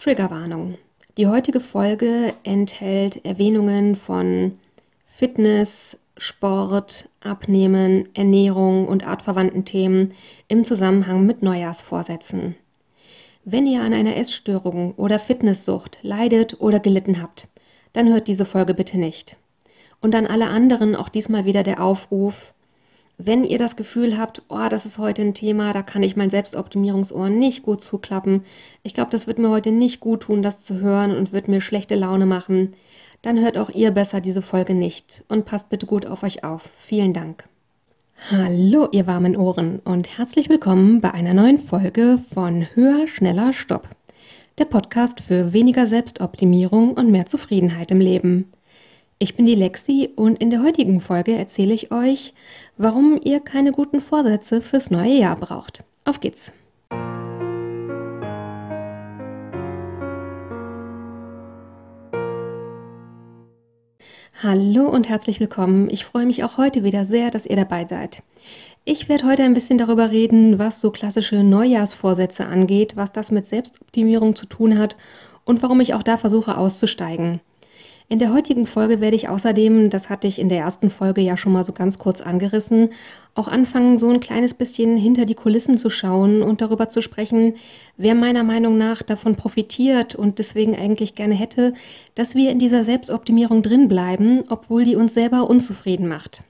Triggerwarnung. Die heutige Folge enthält Erwähnungen von Fitness, Sport, Abnehmen, Ernährung und artverwandten Themen im Zusammenhang mit Neujahrsvorsätzen. Wenn ihr an einer Essstörung oder Fitnesssucht leidet oder gelitten habt, dann hört diese Folge bitte nicht. Und an alle anderen auch diesmal wieder der Aufruf, wenn ihr das Gefühl habt, oh, das ist heute ein Thema, da kann ich mein Selbstoptimierungsohr nicht gut zuklappen, ich glaube, das wird mir heute nicht gut tun, das zu hören und wird mir schlechte Laune machen, dann hört auch ihr besser diese Folge nicht und passt bitte gut auf euch auf. Vielen Dank. Hallo, ihr warmen Ohren und herzlich willkommen bei einer neuen Folge von Höher, Schneller, Stopp. Der Podcast für weniger Selbstoptimierung und mehr Zufriedenheit im Leben. Ich bin die Lexi und in der heutigen Folge erzähle ich euch, warum ihr keine guten Vorsätze fürs neue Jahr braucht. Auf geht's! Hallo und herzlich willkommen. Ich freue mich auch heute wieder sehr, dass ihr dabei seid. Ich werde heute ein bisschen darüber reden, was so klassische Neujahrsvorsätze angeht, was das mit Selbstoptimierung zu tun hat und warum ich auch da versuche auszusteigen. In der heutigen Folge werde ich außerdem, das hatte ich in der ersten Folge ja schon mal so ganz kurz angerissen, auch anfangen, so ein kleines bisschen hinter die Kulissen zu schauen und darüber zu sprechen, wer meiner Meinung nach davon profitiert und deswegen eigentlich gerne hätte, dass wir in dieser Selbstoptimierung drin bleiben, obwohl die uns selber unzufrieden macht.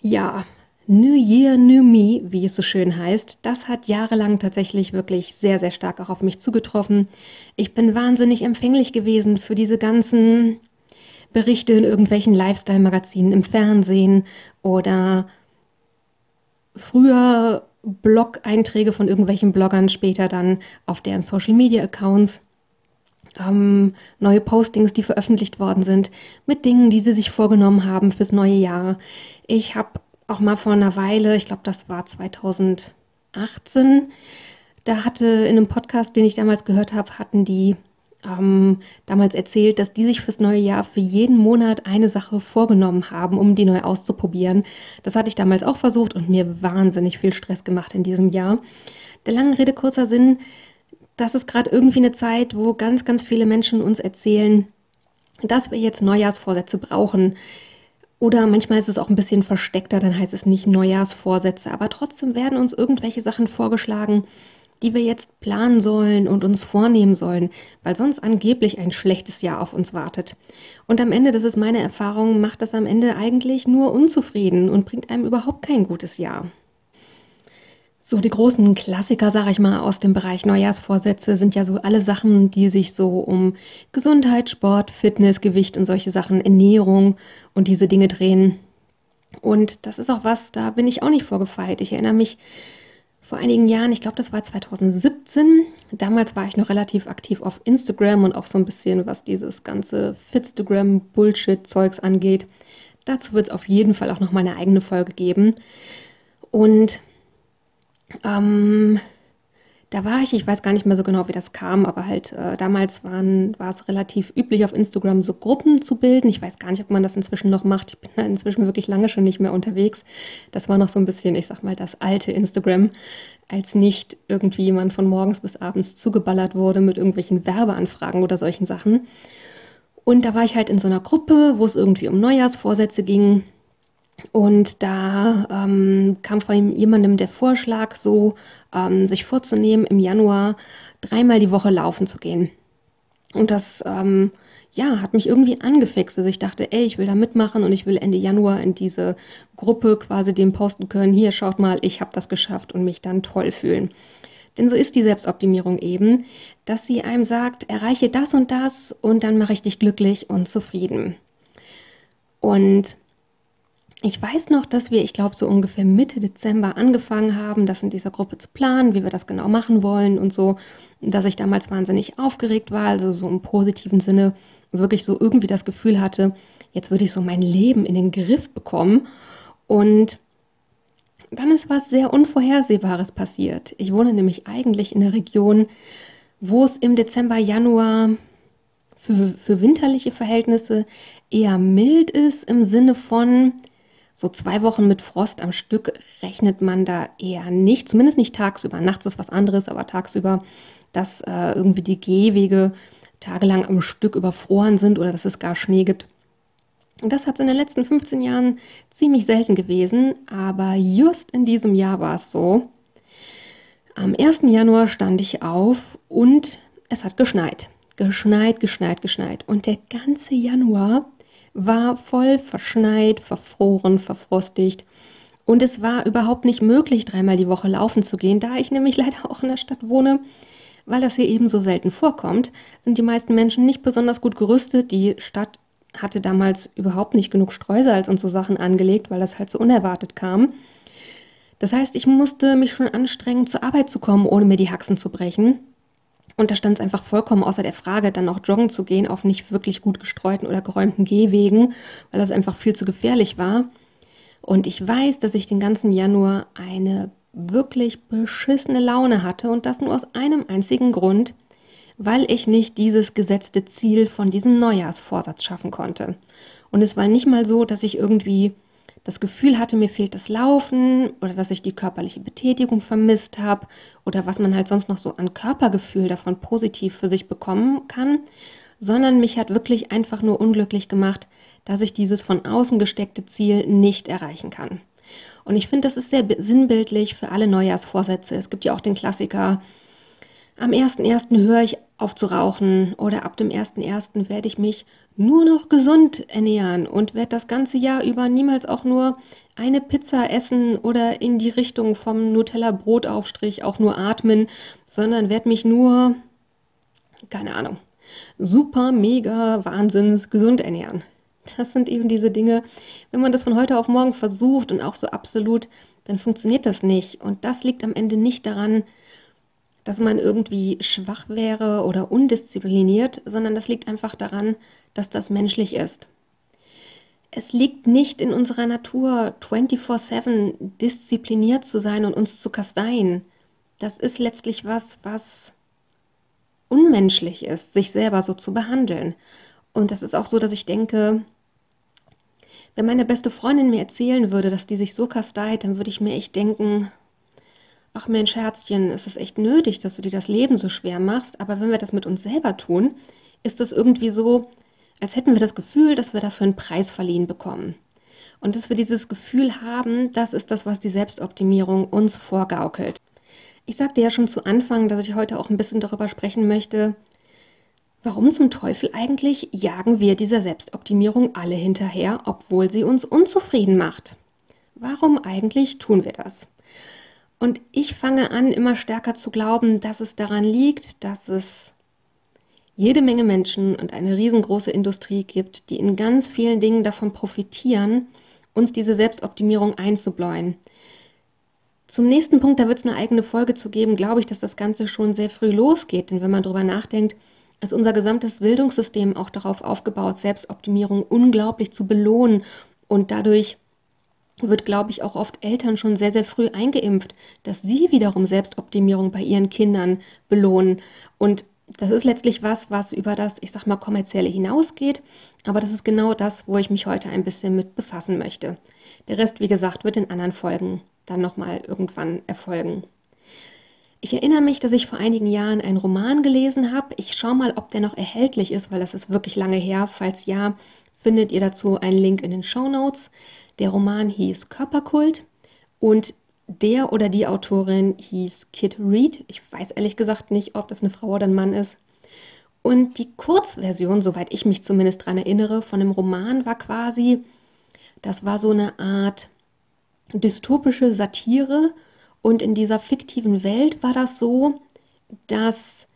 Ja, New Year, New Me, wie es so schön heißt, das hat jahrelang tatsächlich wirklich sehr, sehr stark auch auf mich zugetroffen. Ich bin wahnsinnig empfänglich gewesen für diese ganzen Berichte in irgendwelchen Lifestyle-Magazinen im Fernsehen oder früher Blog-Einträge von irgendwelchen Bloggern, später dann auf deren Social-Media-Accounts. Ähm, neue Postings, die veröffentlicht worden sind, mit Dingen, die sie sich vorgenommen haben fürs neue Jahr. Ich habe auch mal vor einer Weile, ich glaube, das war 2018, da hatte in einem Podcast, den ich damals gehört habe, hatten die ähm, damals erzählt, dass die sich fürs neue Jahr für jeden Monat eine Sache vorgenommen haben, um die neu auszuprobieren. Das hatte ich damals auch versucht und mir wahnsinnig viel Stress gemacht in diesem Jahr. Der langen Rede kurzer Sinn, das ist gerade irgendwie eine Zeit, wo ganz, ganz viele Menschen uns erzählen, dass wir jetzt Neujahrsvorsätze brauchen. Oder manchmal ist es auch ein bisschen versteckter, dann heißt es nicht Neujahrsvorsätze, aber trotzdem werden uns irgendwelche Sachen vorgeschlagen, die wir jetzt planen sollen und uns vornehmen sollen, weil sonst angeblich ein schlechtes Jahr auf uns wartet. Und am Ende, das ist meine Erfahrung, macht das am Ende eigentlich nur unzufrieden und bringt einem überhaupt kein gutes Jahr. So die großen Klassiker, sag ich mal, aus dem Bereich Neujahrsvorsätze sind ja so alle Sachen, die sich so um Gesundheit, Sport, Fitness, Gewicht und solche Sachen, Ernährung und diese Dinge drehen. Und das ist auch was, da bin ich auch nicht vorgefeilt. Ich erinnere mich vor einigen Jahren, ich glaube, das war 2017. Damals war ich noch relativ aktiv auf Instagram und auch so ein bisschen, was dieses ganze Fitstagram-Bullshit-Zeugs angeht. Dazu wird es auf jeden Fall auch noch mal eine eigene Folge geben. Und ähm, da war ich, ich weiß gar nicht mehr so genau, wie das kam, aber halt äh, damals waren, war es relativ üblich, auf Instagram so Gruppen zu bilden. Ich weiß gar nicht, ob man das inzwischen noch macht. Ich bin da inzwischen wirklich lange schon nicht mehr unterwegs. Das war noch so ein bisschen, ich sag mal, das alte Instagram, als nicht irgendwie jemand von morgens bis abends zugeballert wurde mit irgendwelchen Werbeanfragen oder solchen Sachen. Und da war ich halt in so einer Gruppe, wo es irgendwie um Neujahrsvorsätze ging. Und da ähm, kam von jemandem der Vorschlag, so ähm, sich vorzunehmen, im Januar dreimal die Woche laufen zu gehen. Und das ähm, ja, hat mich irgendwie angefixt. Also ich dachte, ey, ich will da mitmachen und ich will Ende Januar in diese Gruppe quasi dem posten können, hier schaut mal, ich habe das geschafft und mich dann toll fühlen. Denn so ist die Selbstoptimierung eben, dass sie einem sagt, erreiche das und das und dann mache ich dich glücklich und zufrieden. Und ich weiß noch, dass wir, ich glaube, so ungefähr Mitte Dezember angefangen haben, das in dieser Gruppe zu planen, wie wir das genau machen wollen und so, dass ich damals wahnsinnig aufgeregt war, also so im positiven Sinne wirklich so irgendwie das Gefühl hatte, jetzt würde ich so mein Leben in den Griff bekommen. Und dann ist was sehr Unvorhersehbares passiert. Ich wohne nämlich eigentlich in der Region, wo es im Dezember, Januar für, für winterliche Verhältnisse eher mild ist im Sinne von, so zwei Wochen mit Frost am Stück rechnet man da eher nicht, zumindest nicht tagsüber. Nachts ist was anderes, aber tagsüber dass äh, irgendwie die Gehwege tagelang am Stück überfroren sind oder dass es gar Schnee gibt. Und das hat es in den letzten 15 Jahren ziemlich selten gewesen, aber just in diesem Jahr war es so. Am 1. Januar stand ich auf und es hat geschneit. Geschneit, geschneit, geschneit. Und der ganze Januar war voll verschneit, verfroren, verfrostigt. Und es war überhaupt nicht möglich, dreimal die Woche laufen zu gehen, da ich nämlich leider auch in der Stadt wohne. Weil das hier eben so selten vorkommt, sind die meisten Menschen nicht besonders gut gerüstet. Die Stadt hatte damals überhaupt nicht genug Streusalz und so Sachen angelegt, weil das halt so unerwartet kam. Das heißt, ich musste mich schon anstrengen, zur Arbeit zu kommen, ohne mir die Haxen zu brechen. Und da stand es einfach vollkommen außer der Frage, dann noch joggen zu gehen auf nicht wirklich gut gestreuten oder geräumten Gehwegen, weil das einfach viel zu gefährlich war. Und ich weiß, dass ich den ganzen Januar eine wirklich beschissene Laune hatte und das nur aus einem einzigen Grund, weil ich nicht dieses gesetzte Ziel von diesem Neujahrsvorsatz schaffen konnte. Und es war nicht mal so, dass ich irgendwie das Gefühl hatte, mir fehlt das Laufen oder dass ich die körperliche Betätigung vermisst habe oder was man halt sonst noch so an Körpergefühl davon positiv für sich bekommen kann, sondern mich hat wirklich einfach nur unglücklich gemacht, dass ich dieses von außen gesteckte Ziel nicht erreichen kann. Und ich finde, das ist sehr sinnbildlich für alle Neujahrsvorsätze. Es gibt ja auch den Klassiker, am 1.1. höre ich auf zu rauchen oder ab dem 1.1. werde ich mich nur noch gesund ernähren und werde das ganze Jahr über niemals auch nur eine Pizza essen oder in die Richtung vom Nutella-Brotaufstrich auch nur atmen, sondern werde mich nur, keine Ahnung, super, mega, wahnsinns gesund ernähren. Das sind eben diese Dinge, wenn man das von heute auf morgen versucht und auch so absolut, dann funktioniert das nicht. Und das liegt am Ende nicht daran, dass man irgendwie schwach wäre oder undiszipliniert, sondern das liegt einfach daran, dass das menschlich ist. Es liegt nicht in unserer Natur, 24-7 diszipliniert zu sein und uns zu kasteien. Das ist letztlich was, was unmenschlich ist, sich selber so zu behandeln. Und das ist auch so, dass ich denke, wenn meine beste Freundin mir erzählen würde, dass die sich so kasteit, dann würde ich mir echt denken, ach Mensch, Herzchen, es ist echt nötig, dass du dir das Leben so schwer machst, aber wenn wir das mit uns selber tun, ist das irgendwie so, als hätten wir das Gefühl, dass wir dafür einen Preis verliehen bekommen. Und dass wir dieses Gefühl haben, das ist das, was die Selbstoptimierung uns vorgaukelt. Ich sagte ja schon zu Anfang, dass ich heute auch ein bisschen darüber sprechen möchte, warum zum Teufel eigentlich jagen wir dieser Selbstoptimierung alle hinterher, obwohl sie uns unzufrieden macht. Warum eigentlich tun wir das? Und ich fange an, immer stärker zu glauben, dass es daran liegt, dass es jede Menge Menschen und eine riesengroße Industrie gibt, die in ganz vielen Dingen davon profitieren, uns diese Selbstoptimierung einzubläuen. Zum nächsten Punkt, da wird es eine eigene Folge zu geben, glaube ich, dass das Ganze schon sehr früh losgeht. Denn wenn man darüber nachdenkt, ist unser gesamtes Bildungssystem auch darauf aufgebaut, Selbstoptimierung unglaublich zu belohnen und dadurch wird, glaube ich, auch oft Eltern schon sehr, sehr früh eingeimpft, dass sie wiederum Selbstoptimierung bei ihren Kindern belohnen. Und das ist letztlich was, was über das, ich sag mal, kommerzielle hinausgeht. Aber das ist genau das, wo ich mich heute ein bisschen mit befassen möchte. Der Rest, wie gesagt, wird in anderen Folgen dann nochmal irgendwann erfolgen. Ich erinnere mich, dass ich vor einigen Jahren einen Roman gelesen habe. Ich schaue mal, ob der noch erhältlich ist, weil das ist wirklich lange her. Falls ja, findet ihr dazu einen Link in den Show Notes. Der Roman hieß Körperkult und der oder die Autorin hieß Kit Reed. Ich weiß ehrlich gesagt nicht, ob das eine Frau oder ein Mann ist. Und die Kurzversion, soweit ich mich zumindest daran erinnere, von dem Roman war quasi, das war so eine Art dystopische Satire. Und in dieser fiktiven Welt war das so, dass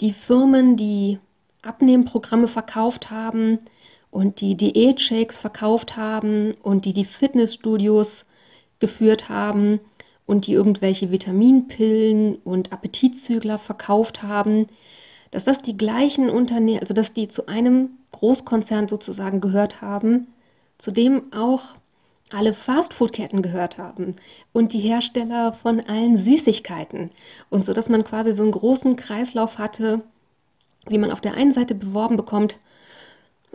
die Firmen, die Abnehmprogramme verkauft haben, und die Diätshakes verkauft haben und die die Fitnessstudios geführt haben und die irgendwelche Vitaminpillen und Appetitzügler verkauft haben, dass das die gleichen Unternehmen, also dass die zu einem Großkonzern sozusagen gehört haben, zu dem auch alle Fastfood-Ketten gehört haben und die Hersteller von allen Süßigkeiten. Und so, dass man quasi so einen großen Kreislauf hatte, wie man auf der einen Seite beworben bekommt,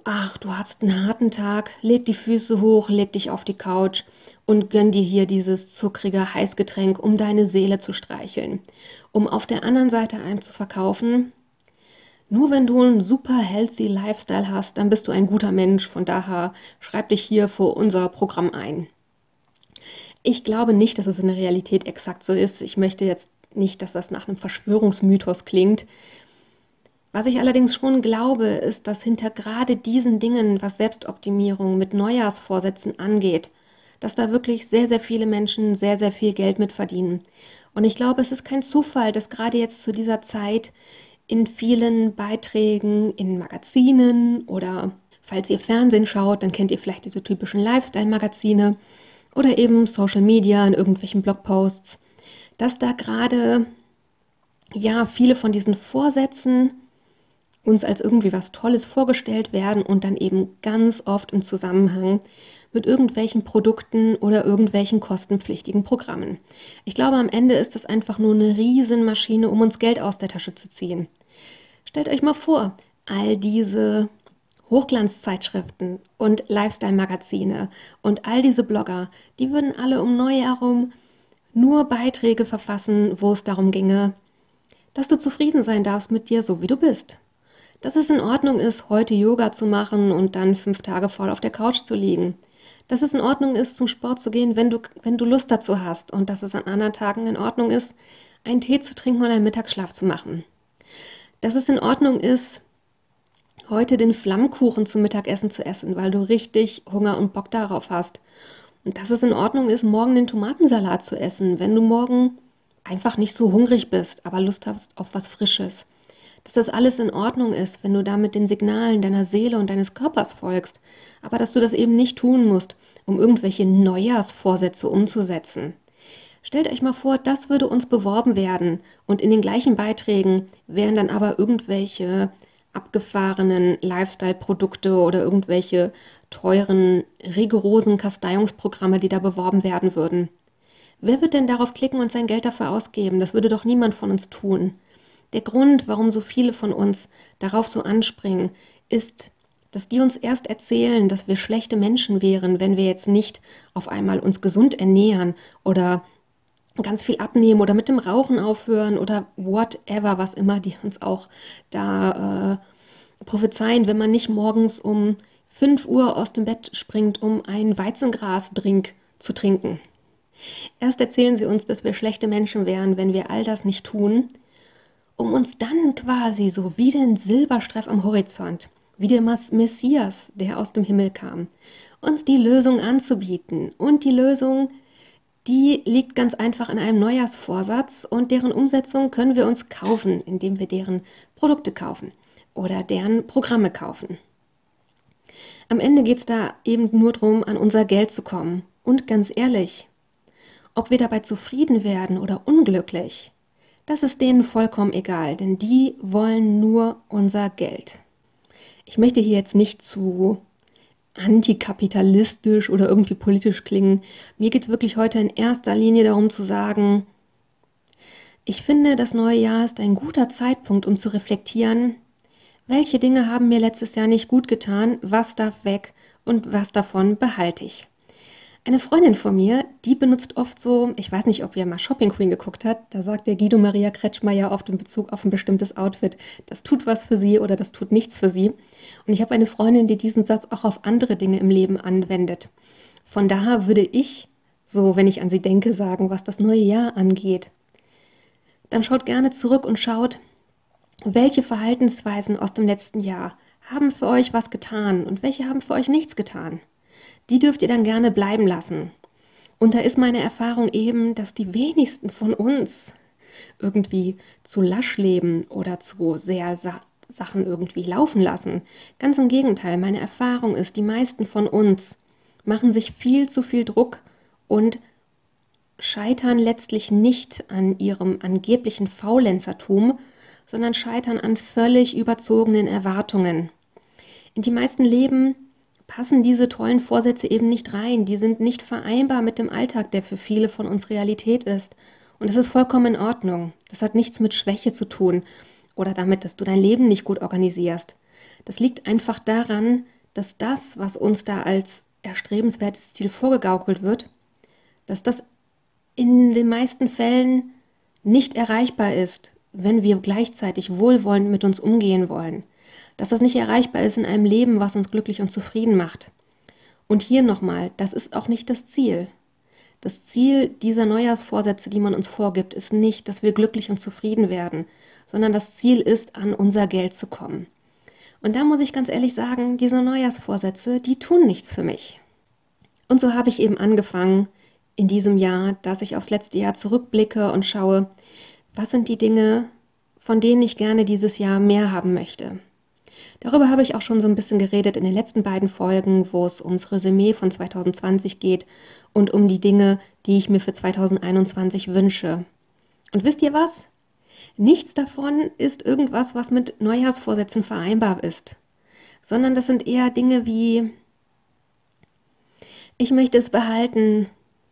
ach, du hast einen harten Tag, leg die Füße hoch, leg dich auf die Couch und gönn dir hier dieses zuckrige Heißgetränk, um deine Seele zu streicheln. um auf der anderen Seite einem zu verkaufen, nur wenn du einen super healthy Lifestyle hast, dann bist du ein guter Mensch. Von daher schreib dich hier vor unser Programm ein. Ich glaube nicht, dass es in der Realität exakt so ist. Ich möchte jetzt nicht, dass das nach einem Verschwörungsmythos klingt. Was ich allerdings schon glaube, ist, dass hinter gerade diesen Dingen, was Selbstoptimierung mit Neujahrsvorsätzen angeht, dass da wirklich sehr, sehr viele Menschen sehr, sehr viel Geld mit verdienen. Und ich glaube, es ist kein Zufall, dass gerade jetzt zu dieser Zeit in vielen Beiträgen in Magazinen oder falls ihr Fernsehen schaut, dann kennt ihr vielleicht diese typischen Lifestyle-Magazine oder eben Social Media in irgendwelchen Blogposts, dass da gerade ja viele von diesen Vorsätzen uns als irgendwie was Tolles vorgestellt werden und dann eben ganz oft im Zusammenhang mit irgendwelchen Produkten oder irgendwelchen kostenpflichtigen Programmen. Ich glaube, am Ende ist das einfach nur eine Riesenmaschine, um uns Geld aus der Tasche zu ziehen. Stellt euch mal vor, all diese Hochglanzzeitschriften und Lifestyle-Magazine und all diese Blogger, die würden alle um Neujahr herum nur Beiträge verfassen, wo es darum ginge, dass du zufrieden sein darfst mit dir, so wie du bist. Dass es in Ordnung ist, heute Yoga zu machen und dann fünf Tage voll auf der Couch zu liegen dass es in Ordnung ist, zum Sport zu gehen, wenn du, wenn du Lust dazu hast und dass es an anderen Tagen in Ordnung ist, einen Tee zu trinken oder einen Mittagsschlaf zu machen. Dass es in Ordnung ist, heute den Flammkuchen zum Mittagessen zu essen, weil du richtig Hunger und Bock darauf hast. Und dass es in Ordnung ist, morgen den Tomatensalat zu essen, wenn du morgen einfach nicht so hungrig bist, aber Lust hast auf was Frisches. Dass das alles in Ordnung ist, wenn du damit den Signalen deiner Seele und deines Körpers folgst aber dass du das eben nicht tun musst, um irgendwelche Neujahrsvorsätze umzusetzen. Stellt euch mal vor, das würde uns beworben werden und in den gleichen Beiträgen wären dann aber irgendwelche abgefahrenen Lifestyle-Produkte oder irgendwelche teuren, rigorosen Kasteiungsprogramme, die da beworben werden würden. Wer wird denn darauf klicken und sein Geld dafür ausgeben? Das würde doch niemand von uns tun. Der Grund, warum so viele von uns darauf so anspringen, ist, dass die uns erst erzählen, dass wir schlechte Menschen wären, wenn wir jetzt nicht auf einmal uns gesund ernähren oder ganz viel abnehmen oder mit dem Rauchen aufhören oder whatever, was immer die uns auch da äh, prophezeien, wenn man nicht morgens um 5 Uhr aus dem Bett springt, um einen Weizengrasdrink zu trinken. Erst erzählen sie uns, dass wir schlechte Menschen wären, wenn wir all das nicht tun, um uns dann quasi so wie den Silberstreif am Horizont wie der Messias, der aus dem Himmel kam, uns die Lösung anzubieten. Und die Lösung, die liegt ganz einfach in einem Neujahrsvorsatz und deren Umsetzung können wir uns kaufen, indem wir deren Produkte kaufen oder deren Programme kaufen. Am Ende geht es da eben nur darum, an unser Geld zu kommen. Und ganz ehrlich, ob wir dabei zufrieden werden oder unglücklich, das ist denen vollkommen egal, denn die wollen nur unser Geld. Ich möchte hier jetzt nicht zu antikapitalistisch oder irgendwie politisch klingen. Mir geht es wirklich heute in erster Linie darum zu sagen, ich finde, das neue Jahr ist ein guter Zeitpunkt, um zu reflektieren, welche Dinge haben mir letztes Jahr nicht gut getan, was darf weg und was davon behalte ich. Eine Freundin von mir, die benutzt oft so, ich weiß nicht, ob ihr mal Shopping Queen geguckt habt, da sagt der Guido Maria Kretschmer ja oft in Bezug auf ein bestimmtes Outfit, das tut was für sie oder das tut nichts für sie. Und ich habe eine Freundin, die diesen Satz auch auf andere Dinge im Leben anwendet. Von daher würde ich, so wenn ich an sie denke, sagen, was das neue Jahr angeht. Dann schaut gerne zurück und schaut, welche Verhaltensweisen aus dem letzten Jahr haben für euch was getan und welche haben für euch nichts getan die dürft ihr dann gerne bleiben lassen. Und da ist meine Erfahrung eben, dass die wenigsten von uns irgendwie zu lasch leben oder zu sehr Sa Sachen irgendwie laufen lassen. Ganz im Gegenteil, meine Erfahrung ist, die meisten von uns machen sich viel zu viel Druck und scheitern letztlich nicht an ihrem angeblichen Faulenzertum, sondern scheitern an völlig überzogenen Erwartungen. In die meisten Leben passen diese tollen Vorsätze eben nicht rein. Die sind nicht vereinbar mit dem Alltag, der für viele von uns Realität ist. Und das ist vollkommen in Ordnung. Das hat nichts mit Schwäche zu tun oder damit, dass du dein Leben nicht gut organisierst. Das liegt einfach daran, dass das, was uns da als erstrebenswertes Ziel vorgegaukelt wird, dass das in den meisten Fällen nicht erreichbar ist, wenn wir gleichzeitig wohlwollend mit uns umgehen wollen, dass das nicht erreichbar ist in einem Leben, was uns glücklich und zufrieden macht. Und hier nochmal, das ist auch nicht das Ziel. Das Ziel dieser Neujahrsvorsätze, die man uns vorgibt, ist nicht, dass wir glücklich und zufrieden werden, sondern das Ziel ist, an unser Geld zu kommen. Und da muss ich ganz ehrlich sagen, diese Neujahrsvorsätze, die tun nichts für mich. Und so habe ich eben angefangen in diesem Jahr, dass ich aufs letzte Jahr zurückblicke und schaue, was sind die Dinge, von denen ich gerne dieses Jahr mehr haben möchte. Darüber habe ich auch schon so ein bisschen geredet in den letzten beiden Folgen, wo es ums Resümee von 2020 geht und um die Dinge, die ich mir für 2021 wünsche. Und wisst ihr was? Nichts davon ist irgendwas, was mit Neujahrsvorsätzen vereinbar ist, sondern das sind eher Dinge wie, ich möchte es behalten,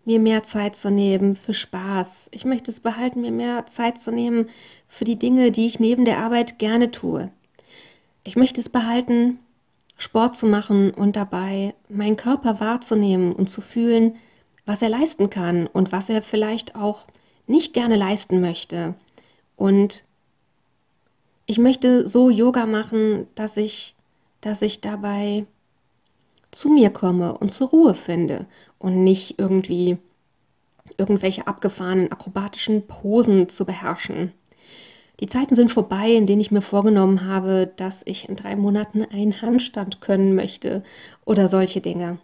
mir mehr Zeit zu nehmen für Spaß. Ich möchte es behalten, mir mehr Zeit zu nehmen für die Dinge, die ich neben der Arbeit gerne tue. Ich möchte es behalten, Sport zu machen und dabei meinen Körper wahrzunehmen und zu fühlen, was er leisten kann und was er vielleicht auch nicht gerne leisten möchte. Und ich möchte so Yoga machen, dass ich, dass ich dabei zu mir komme und zur Ruhe finde und nicht irgendwie irgendwelche abgefahrenen akrobatischen Posen zu beherrschen. Die Zeiten sind vorbei, in denen ich mir vorgenommen habe, dass ich in drei Monaten einen Handstand können möchte oder solche Dinge.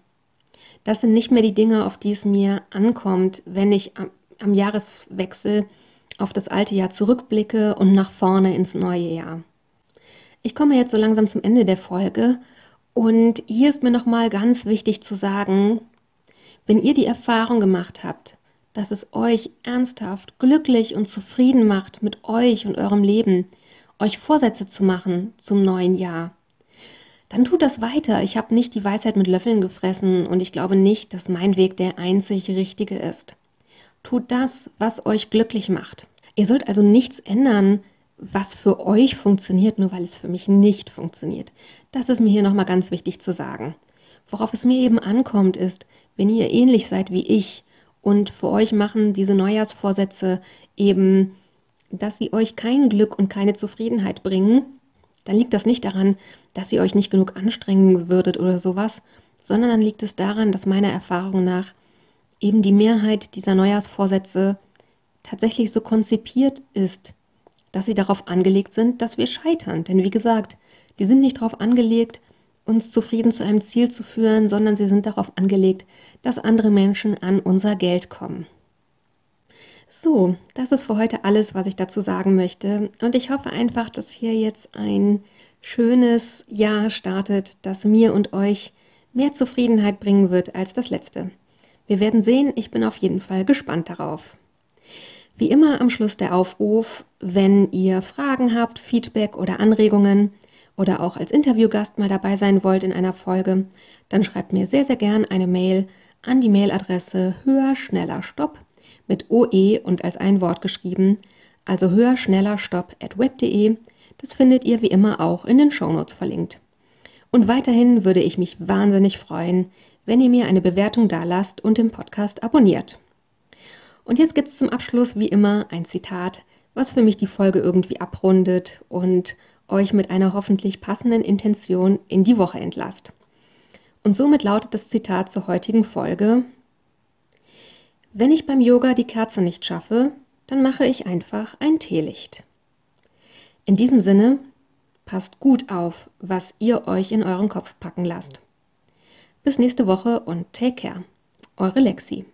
Das sind nicht mehr die Dinge, auf die es mir ankommt, wenn ich am, am Jahreswechsel auf das alte Jahr zurückblicke und nach vorne ins neue Jahr. Ich komme jetzt so langsam zum Ende der Folge und hier ist mir nochmal ganz wichtig zu sagen, wenn ihr die Erfahrung gemacht habt, dass es euch ernsthaft glücklich und zufrieden macht mit euch und eurem Leben, euch Vorsätze zu machen zum neuen Jahr, dann tut das weiter. Ich habe nicht die Weisheit mit Löffeln gefressen und ich glaube nicht, dass mein Weg der einzig richtige ist. Tut das, was euch glücklich macht. Ihr sollt also nichts ändern, was für euch funktioniert, nur weil es für mich nicht funktioniert. Das ist mir hier nochmal ganz wichtig zu sagen. Worauf es mir eben ankommt, ist, wenn ihr ähnlich seid wie ich und für euch machen diese Neujahrsvorsätze eben, dass sie euch kein Glück und keine Zufriedenheit bringen, dann liegt das nicht daran, dass ihr euch nicht genug anstrengen würdet oder sowas, sondern dann liegt es daran, dass meiner Erfahrung nach eben die Mehrheit dieser Neujahrsvorsätze tatsächlich so konzipiert ist, dass sie darauf angelegt sind, dass wir scheitern. Denn wie gesagt, die sind nicht darauf angelegt, uns zufrieden zu einem Ziel zu führen, sondern sie sind darauf angelegt, dass andere Menschen an unser Geld kommen. So, das ist für heute alles, was ich dazu sagen möchte. Und ich hoffe einfach, dass hier jetzt ein schönes Jahr startet, das mir und euch mehr Zufriedenheit bringen wird als das letzte. Wir werden sehen, ich bin auf jeden Fall gespannt darauf. Wie immer am Schluss der Aufruf, wenn ihr Fragen habt, Feedback oder Anregungen oder auch als Interviewgast mal dabei sein wollt in einer Folge, dann schreibt mir sehr, sehr gern eine Mail an die Mailadresse höher, schneller, stopp mit OE und als ein Wort geschrieben, also höher, schneller, stopp at web.de. Das findet ihr wie immer auch in den Shownotes verlinkt. Und weiterhin würde ich mich wahnsinnig freuen, wenn ihr mir eine Bewertung dalasst und den Podcast abonniert. Und jetzt gibt es zum Abschluss wie immer ein Zitat, was für mich die Folge irgendwie abrundet und euch mit einer hoffentlich passenden Intention in die Woche entlasst. Und somit lautet das Zitat zur heutigen Folge, wenn ich beim Yoga die Kerze nicht schaffe, dann mache ich einfach ein Teelicht. In diesem Sinne, passt gut auf, was ihr euch in euren Kopf packen lasst. Bis nächste Woche und take care. Eure Lexi.